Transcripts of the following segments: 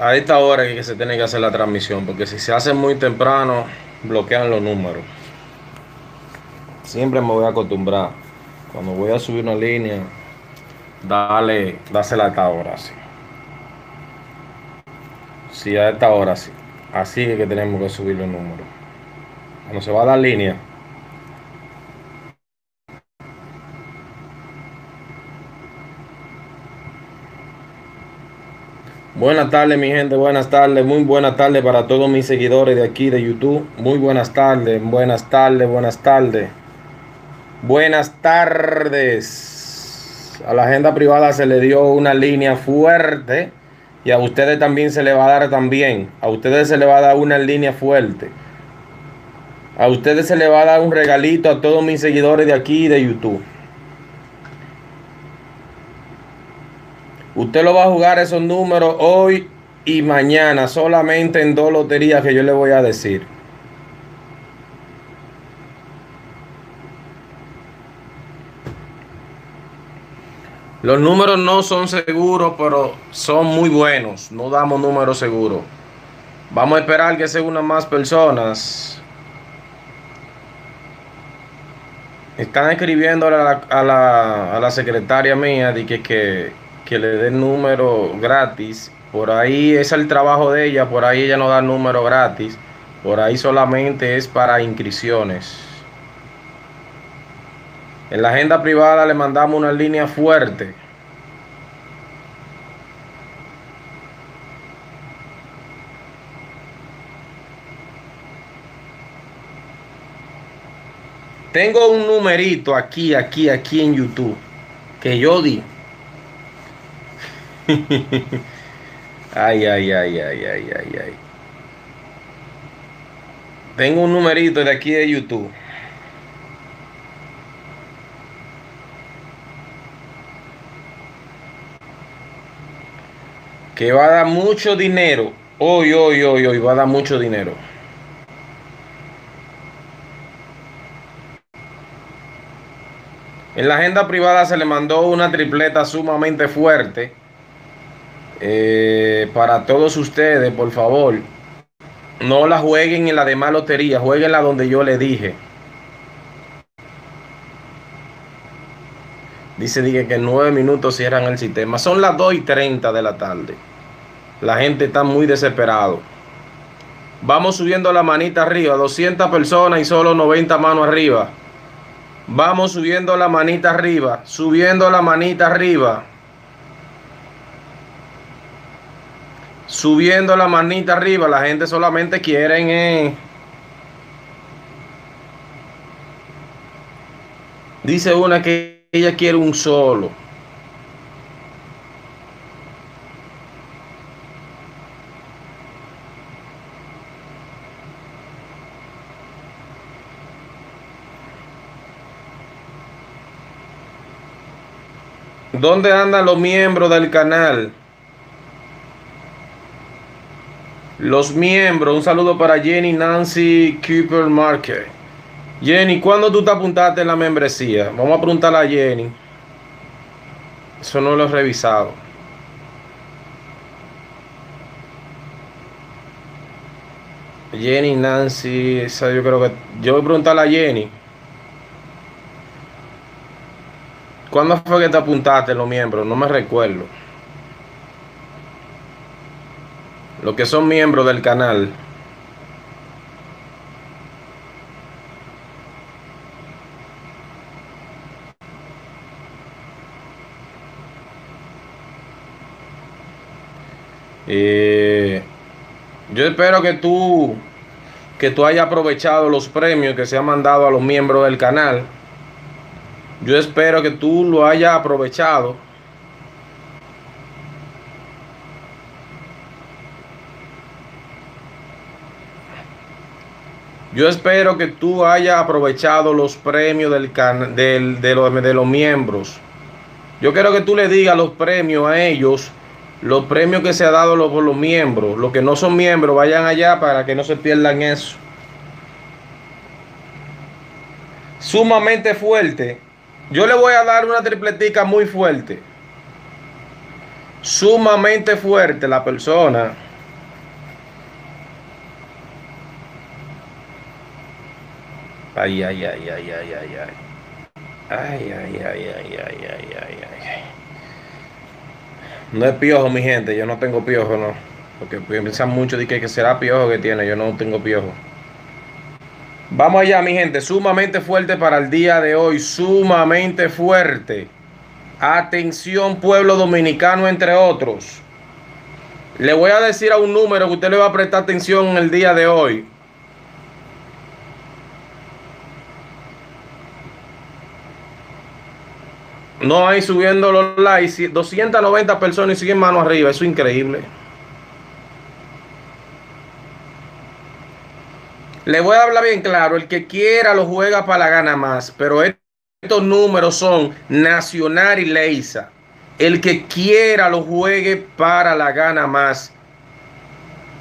a esta hora que se tiene que hacer la transmisión, porque si se hace muy temprano, bloquean los números. Siempre me voy a acostumbrar. Cuando voy a subir una línea, dale, dásela a esta hora, sí. Sí, a esta hora, sí. Así es que tenemos que subir los números. Cuando se va a dar línea, Buenas tardes, mi gente. Buenas tardes. Muy buenas tardes para todos mis seguidores de aquí de YouTube. Muy buenas tardes. Buenas tardes. Buenas tardes. Buenas tardes. A la agenda privada se le dio una línea fuerte y a ustedes también se le va a dar también. A ustedes se le va a dar una línea fuerte. A ustedes se le va a dar un regalito a todos mis seguidores de aquí de YouTube. Usted lo va a jugar esos números hoy y mañana, solamente en dos loterías que yo le voy a decir. Los números no son seguros, pero son muy buenos. No damos números seguros. Vamos a esperar que se unan más personas. Están escribiendo a la, a la, a la secretaria mía de que, que que le dé número gratis. Por ahí es el trabajo de ella, por ahí ella no da número gratis. Por ahí solamente es para inscripciones. En la agenda privada le mandamos una línea fuerte. Tengo un numerito aquí, aquí, aquí en YouTube que yo di. ay, ay, ay, ay, ay, ay, ay. Tengo un numerito de aquí de YouTube. Que va a dar mucho dinero. Hoy, hoy, hoy, hoy va a dar mucho dinero. En la agenda privada se le mandó una tripleta sumamente fuerte eh, para todos ustedes, por favor, no la jueguen en la demás lotería, jueguenla donde yo le dije. Dice dije, que en nueve minutos cierran el sistema. Son las 2 y 30 de la tarde. La gente está muy desesperado. Vamos subiendo la manita arriba. 200 personas y solo 90 manos arriba. Vamos subiendo la manita arriba. Subiendo la manita arriba. Subiendo la manita arriba. La gente solamente quiere. Eh. Dice una que ella quiere un solo. ¿Dónde andan los miembros del canal? Los miembros, un saludo para Jenny Nancy Cooper Market. Jenny, ¿cuándo tú te apuntaste en la membresía? Vamos a preguntarle a Jenny. Eso no lo he revisado. Jenny, Nancy, esa yo creo que. Yo voy a preguntarle a Jenny. ¿Cuándo fue que te apuntaste los miembros? No me recuerdo. Los que son miembros del canal, eh, yo espero que tú que tú hayas aprovechado los premios que se han mandado a los miembros del canal. Yo espero que tú lo hayas aprovechado Yo espero que tú hayas aprovechado los premios del de, los, de los miembros. Yo quiero que tú le digas los premios a ellos, los premios que se ha dado por los miembros. Los que no son miembros, vayan allá para que no se pierdan eso. Sumamente fuerte. Yo le voy a dar una tripletica muy fuerte. Sumamente fuerte la persona Ay, ay, ay, ay, ay, ay, ay. Ay, ay, ay, ay, ay, ay, ay, ay. No es piojo, mi gente. Yo no tengo piojo, no. Porque piensan mucho de que, que será piojo que tiene. Yo no tengo piojo. Vamos allá, mi gente. Sumamente fuerte para el día de hoy. Sumamente fuerte. Atención, pueblo dominicano, entre otros. Le voy a decir a un número que usted le va a prestar atención en el día de hoy. No hay subiendo los likes. 290 personas y siguen mano arriba. Eso es increíble. Le voy a hablar bien claro. El que quiera lo juega para la gana más. Pero estos números son Nacional y Leisa. El que quiera lo juegue para la gana más.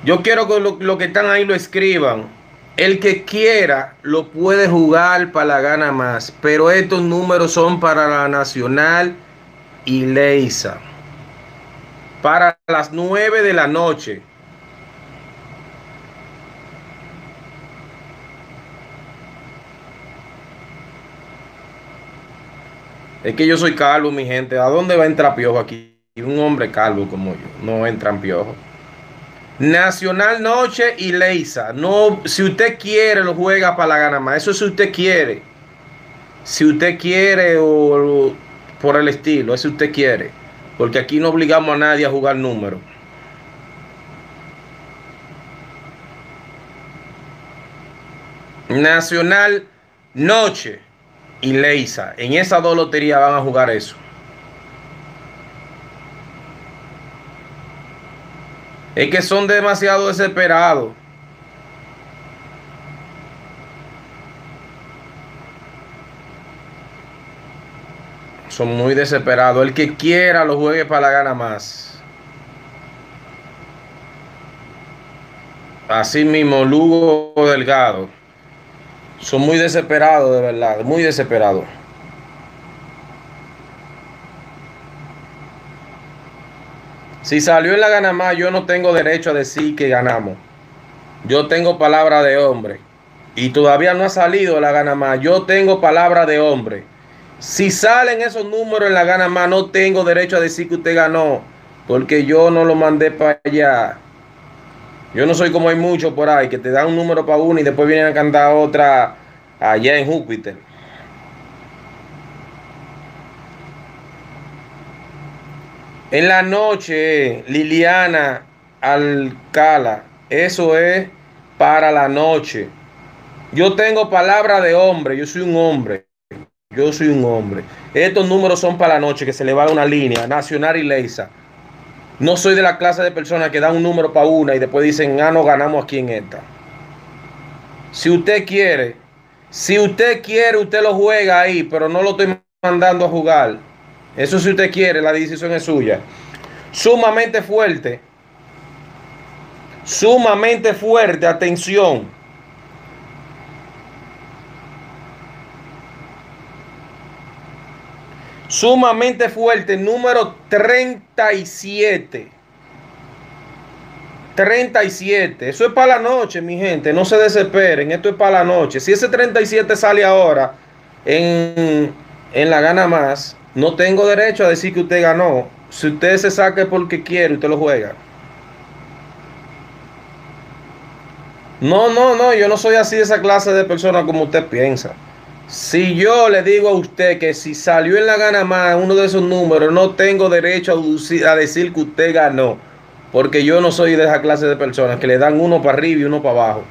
Yo quiero que los lo que están ahí lo escriban. El que quiera lo puede jugar para la gana más, pero estos números son para la Nacional y Leisa. Para las 9 de la noche. Es que yo soy calvo, mi gente. ¿A dónde va a entrar piojo aquí? Un hombre calvo como yo. No entran piojo. Nacional Noche y Leisa. No, si usted quiere, lo juega para la gana más. Eso si usted quiere. Si usted quiere o, por el estilo, eso usted quiere. Porque aquí no obligamos a nadie a jugar número. Nacional Noche y Leisa. En esas dos loterías van a jugar eso. Es que son demasiado desesperados. Son muy desesperados. El que quiera lo juegue para la gana más. Así mismo, Lugo Delgado. Son muy desesperados, de verdad. Muy desesperados. Si salió en la gana más, yo no tengo derecho a decir que ganamos. Yo tengo palabra de hombre. Y todavía no ha salido la gana más. Yo tengo palabra de hombre. Si salen esos números en la gana más, no tengo derecho a decir que usted ganó. Porque yo no lo mandé para allá. Yo no soy como hay muchos por ahí que te dan un número para uno y después vienen a cantar otra allá en Júpiter. En la noche, Liliana Alcala, eso es para la noche. Yo tengo palabra de hombre, yo soy un hombre. Yo soy un hombre. Estos números son para la noche, que se le va una línea, nacional y leisa. No soy de la clase de personas que dan un número para una y después dicen, ah, no ganamos aquí en esta. Si usted quiere, si usted quiere, usted lo juega ahí, pero no lo estoy mandando a jugar. Eso si usted quiere, la decisión es suya. Sumamente fuerte. Sumamente fuerte, atención. Sumamente fuerte, número 37. 37. Eso es para la noche, mi gente. No se desesperen. Esto es para la noche. Si ese 37 sale ahora en, en la gana más, no tengo derecho a decir que usted ganó. Si usted se saque porque quiere, usted lo juega. No, no, no, yo no soy así de esa clase de persona como usted piensa. Si yo le digo a usted que si salió en la gana más uno de esos números, no tengo derecho a, decir que usted ganó. Porque yo no soy de esa clase de personas que le dan uno para arriba y uno para abajo.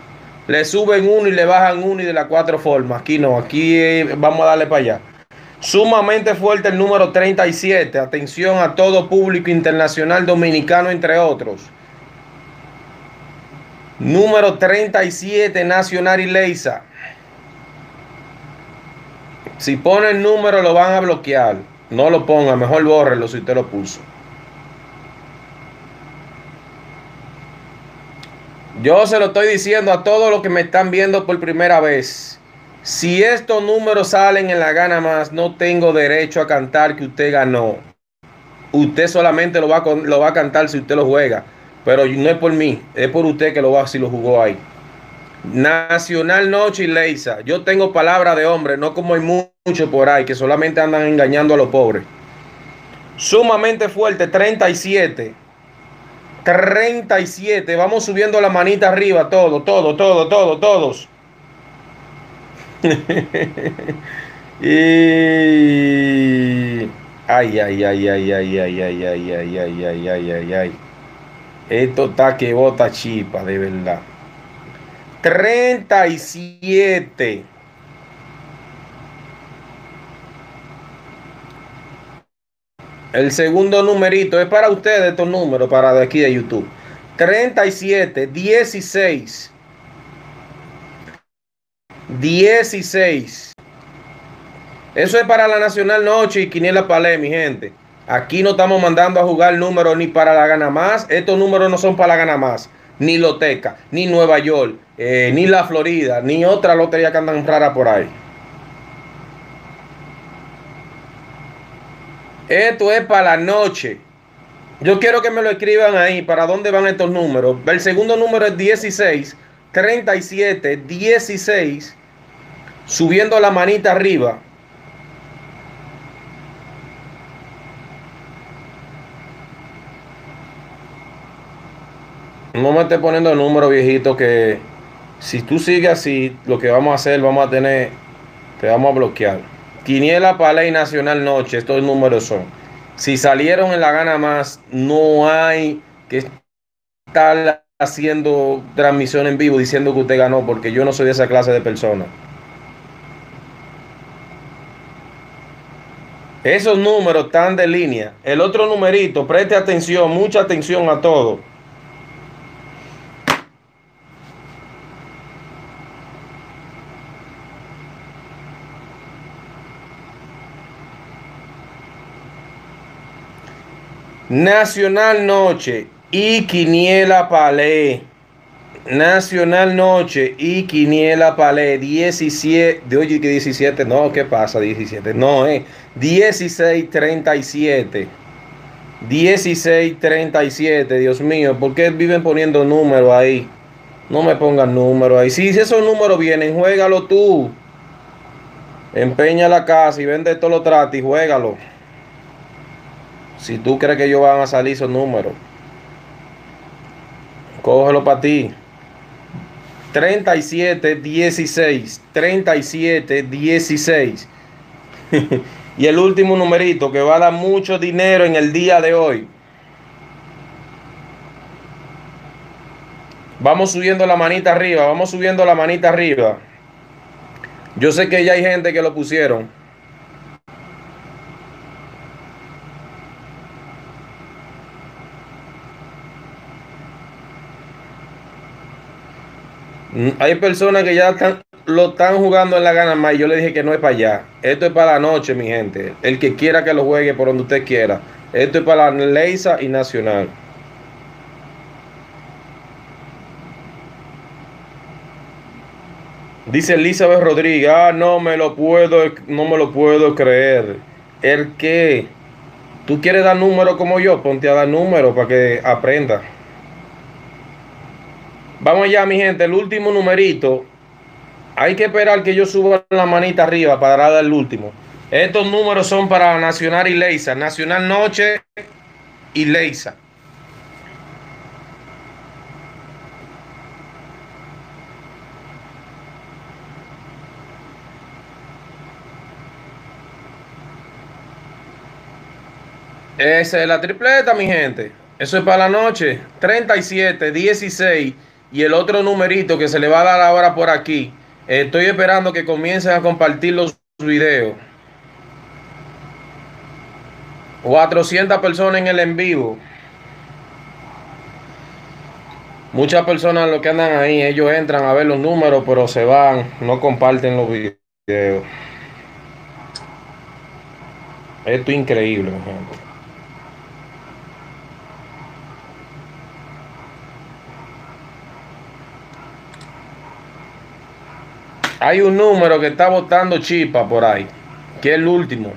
Le suben uno y le bajan uno y de las cuatro formas. Aquí no, aquí eh, vamos a darle para allá. Sumamente fuerte el número 37. Atención a todo público internacional dominicano, entre otros. Número 37, Nacional y Leisa. Si pone el número lo van a bloquear. No lo ponga, mejor bórrelo si usted lo puso. Yo se lo estoy diciendo a todos los que me están viendo por primera vez. Si estos números salen en la gana más, no tengo derecho a cantar que usted ganó. Usted solamente lo va, a, lo va a cantar si usted lo juega. Pero no es por mí, es por usted que lo va si lo jugó ahí. Nacional Noche y Leisa. Yo tengo palabra de hombre, no como hay muchos por ahí que solamente andan engañando a los pobres. Sumamente fuerte, 37. 37. Vamos subiendo la manita arriba, todo, todo, todo, todo, todos. Y ay, ay, ay, ay, ay, ay, ay, ay, ay, ay, ay, ay, ay, ay. Esto está que bota chipa, de verdad. 37. El segundo numerito es para ustedes estos números, para de aquí de YouTube. 37, 16. 16. Eso es para la Nacional Noche y Quiniela Palé, mi gente. Aquí no estamos mandando a jugar números ni para la gana más. Estos números no son para la gana más. Ni Loteca, ni Nueva York, eh, ni la Florida, ni otra lotería que andan rara por ahí. Esto es para la noche. Yo quiero que me lo escriban ahí. ¿Para dónde van estos números? El segundo número es 16, 37, 16. Subiendo la manita arriba. No me esté poniendo números viejitos que si tú sigues así, lo que vamos a hacer, vamos a tener, te vamos a bloquear. Quiniela para ley nacional noche, estos números son. Si salieron en la gana más, no hay que estar haciendo transmisión en vivo diciendo que usted ganó, porque yo no soy de esa clase de persona. Esos números están de línea. El otro numerito, preste atención, mucha atención a todo. Nacional Noche y Quiniela Palé. Nacional Noche y Quiniela Palé. 17. De oye, que 17. No, ¿qué pasa? 17. No, eh. 16, 37. 16, 37. Dios mío, ¿por qué viven poniendo números ahí? No me pongan números ahí. Si esos números vienen, juégalo tú. Empeña la casa y vende todo lo tratos y juégalo. Si tú crees que ellos van a salir esos números, cógelo para ti. 37, 16. 37, 16. y el último numerito que va a dar mucho dinero en el día de hoy. Vamos subiendo la manita arriba, vamos subiendo la manita arriba. Yo sé que ya hay gente que lo pusieron. Hay personas que ya están, lo están jugando en la gana más yo le dije que no es para allá. Esto es para la noche, mi gente. El que quiera que lo juegue por donde usted quiera. Esto es para la Leisa y Nacional. Dice Elizabeth Rodríguez, ah, no me lo puedo, no me lo puedo creer. ¿El qué? ¿Tú quieres dar número como yo? Ponte a dar número para que aprenda. Vamos ya, mi gente, el último numerito. Hay que esperar que yo suba la manita arriba para dar el último. Estos números son para Nacional y Leisa. Nacional Noche y Leisa. Esa es la tripleta, mi gente. Eso es para la noche. 37, 16 y el otro numerito que se le va a dar ahora por aquí. Estoy esperando que comiencen a compartir los videos. 400 personas en el en vivo. Muchas personas lo que andan ahí, ellos entran a ver los números, pero se van, no comparten los videos. Esto es increíble, mi gente. Hay un número que está botando chipa por ahí, que es el último.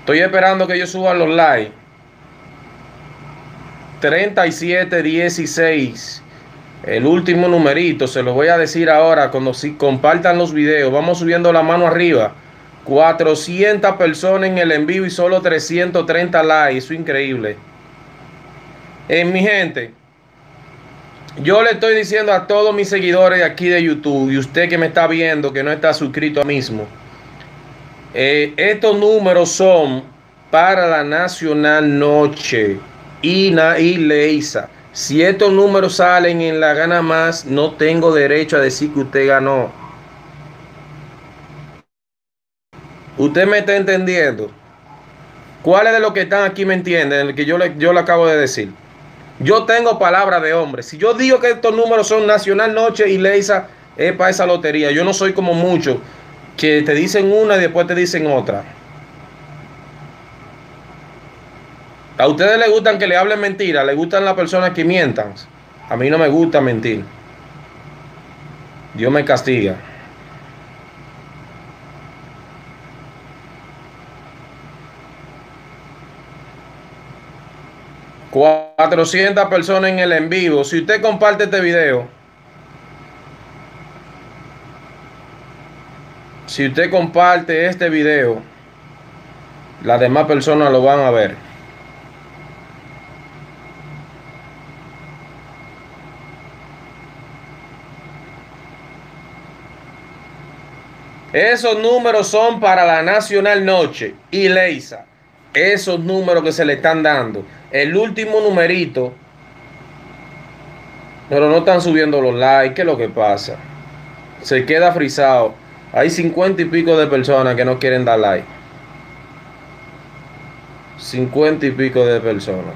Estoy esperando que ellos suban los likes. 3716. El último numerito, se lo voy a decir ahora cuando si compartan los videos. Vamos subiendo la mano arriba. 400 personas en el envío y solo 330 likes. Eso es increíble. En mi gente, yo le estoy diciendo a todos mis seguidores aquí de YouTube y usted que me está viendo que no está suscrito a mismo. Eh, estos números son para la Nacional Noche y, y Leisa. Si estos números salen en la gana más, no tengo derecho a decir que usted ganó. Usted me está entendiendo. ¿Cuáles de los que están aquí me entienden? El que yo le, yo le acabo de decir. Yo tengo palabra de hombre. Si yo digo que estos números son Nacional Noche y Leisa, es para esa lotería. Yo no soy como muchos que te dicen una y después te dicen otra. A ustedes les gustan que le hablen mentiras, les gustan las personas que mientan. A mí no me gusta mentir. Dios me castiga. ...400 personas en el en vivo... ...si usted comparte este video... ...si usted comparte este video... ...las demás personas lo van a ver... Esos números son para la Nacional Noche y Leisa. Esos números que se le están dando. El último numerito. Pero no están subiendo los likes. ¿Qué es lo que pasa? Se queda frisado. Hay cincuenta y pico de personas que no quieren dar like. Cincuenta y pico de personas.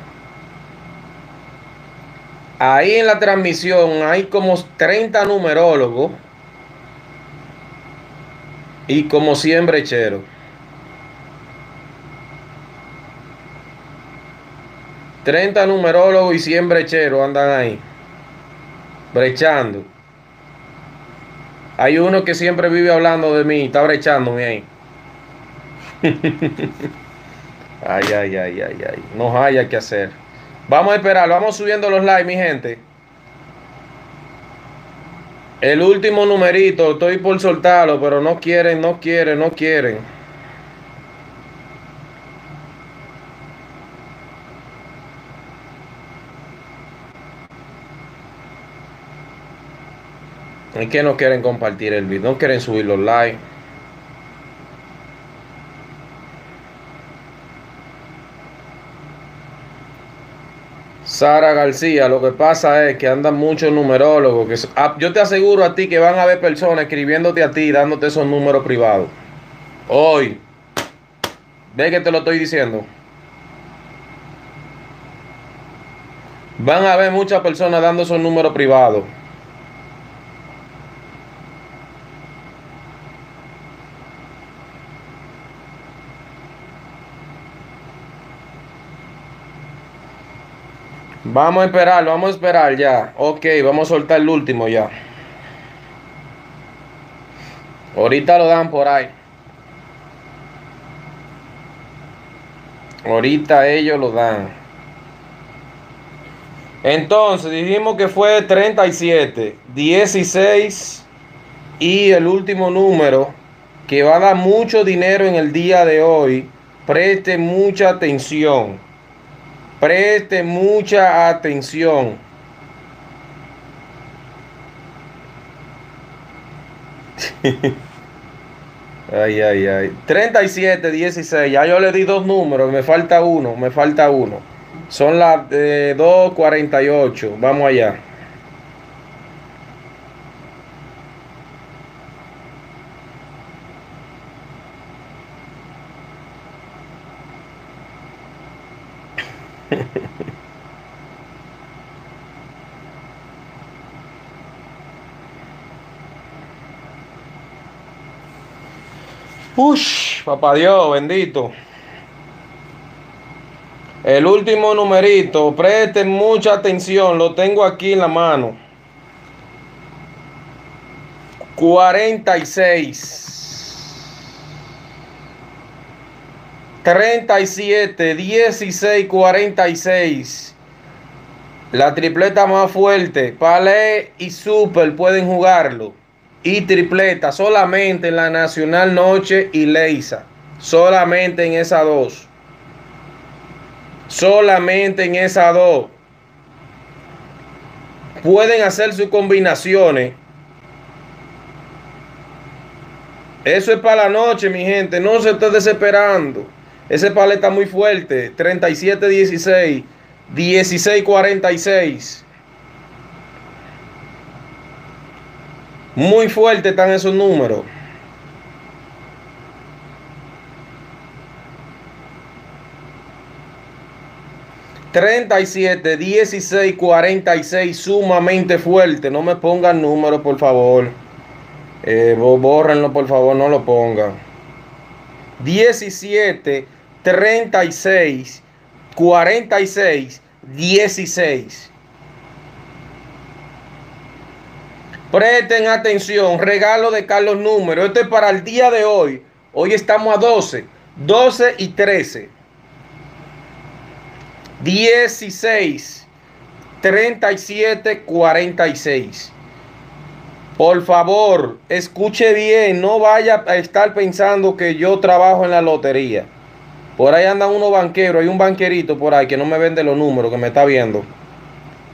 Ahí en la transmisión hay como 30 numerólogos y como siempre chero. Treinta numerólogos y 100 brecheros andan ahí, brechando. Hay uno que siempre vive hablando de mí, está brechándome ahí. ay, ay, ay, ay, ay. No haya que hacer. Vamos a esperar, vamos subiendo los likes, mi gente. El último numerito, estoy por soltarlo, pero no quieren, no quieren, no quieren. Es que no quieren compartir el video, no quieren subir los likes. Sara García, lo que pasa es que andan muchos numerólogos. Que, ah, yo te aseguro a ti que van a haber personas escribiéndote a ti, dándote esos números privados. Hoy. Ve que te lo estoy diciendo. Van a haber muchas personas dando esos números privados. Vamos a esperar, vamos a esperar ya. Ok, vamos a soltar el último ya. Ahorita lo dan por ahí. Ahorita ellos lo dan. Entonces dijimos que fue 37, 16 y el último número que va a dar mucho dinero en el día de hoy. Preste mucha atención. Preste mucha atención. ay, ay, ay. 37, 16. Ya yo le di dos números. Me falta uno. Me falta uno. Son las eh, 2.48. Vamos allá. Papá Dios, bendito. El último numerito, presten mucha atención, lo tengo aquí en la mano. 46. 37, 16, 46. La tripleta más fuerte, Palé y Super pueden jugarlo. Y tripleta solamente en la Nacional Noche y Leisa. Solamente en esas dos. Solamente en esas dos. Pueden hacer sus combinaciones. Eso es para la noche, mi gente. No se esté desesperando. Ese palé está muy fuerte. 37-16. 16-46. Muy fuerte están esos números. Treinta y siete, dieciséis, cuarenta y seis, sumamente fuerte. No me pongan números, por favor. Eh, bórrenlo, por favor, no lo pongan. 17, 36, 46, 16. Presten atención, regalo de Carlos Número. Esto es para el día de hoy. Hoy estamos a 12, 12 y 13. 16, 37, 46. Por favor, escuche bien, no vaya a estar pensando que yo trabajo en la lotería. Por ahí andan unos banqueros, hay un banquerito por ahí que no me vende los números, que me está viendo.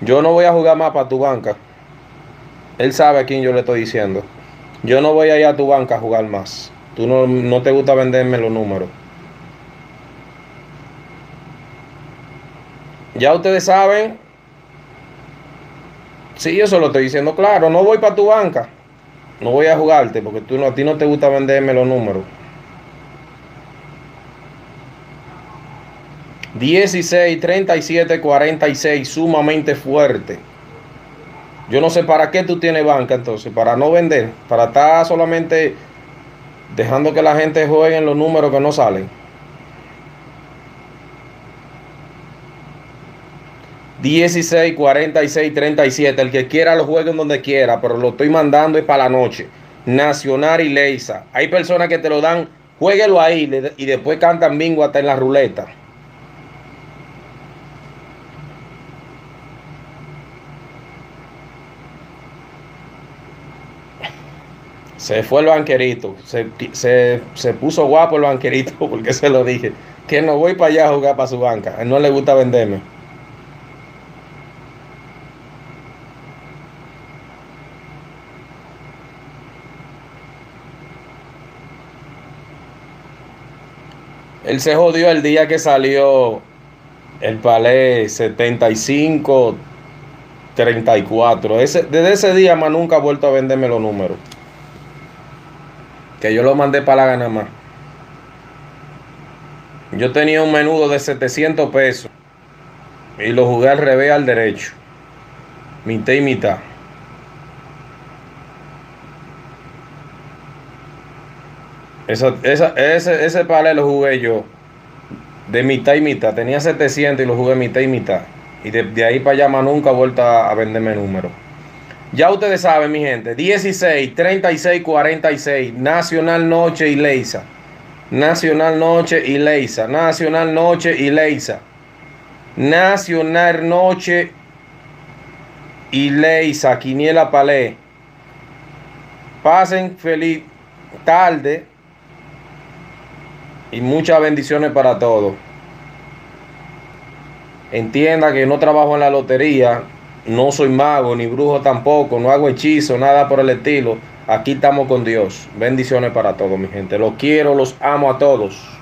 Yo no voy a jugar más para tu banca. Él sabe a quién yo le estoy diciendo. Yo no voy a ir a tu banca a jugar más. Tú no, no te gusta venderme los números. Ya ustedes saben. Sí, yo lo estoy diciendo claro. No voy para tu banca. No voy a jugarte porque tú no, a ti no te gusta venderme los números. 16, 37, 46, sumamente fuerte. Yo no sé para qué tú tienes banca entonces, para no vender, para estar solamente dejando que la gente juegue en los números que no salen. 16, 46, 37. El que quiera lo juegue en donde quiera, pero lo estoy mandando es para la noche. Nacional y Leisa. Hay personas que te lo dan, jueguelo ahí y después cantan bingo hasta en la ruleta. Se fue el banquerito. Se, puso guapo el banquerito porque se lo dije. Que no voy para allá a jugar para su banca. A él no le gusta venderme. Él se jodió el día que salió el palé 75 34. Ese, desde ese día más nunca ha vuelto a venderme los números que yo lo mandé para la gana más. Yo tenía un menudo de 700 pesos y lo jugué al revés al derecho, mitad y mitad. ese, ese palé lo jugué yo de mitad y mitad. Tenía 700 y lo jugué mitad y mitad. Y de, ahí para allá más nunca he vuelto a, a venderme números. Ya ustedes saben, mi gente, 16, 36, 46, Nacional Noche y Leisa. Nacional Noche y Leisa. Nacional Noche y Leisa. Nacional Noche y Leisa. Quiniela Palé. Pasen feliz tarde y muchas bendiciones para todos. Entienda que no trabajo en la lotería, no soy mago ni brujo tampoco, no hago hechizo, nada por el estilo. Aquí estamos con Dios. Bendiciones para todos, mi gente. Los quiero, los amo a todos.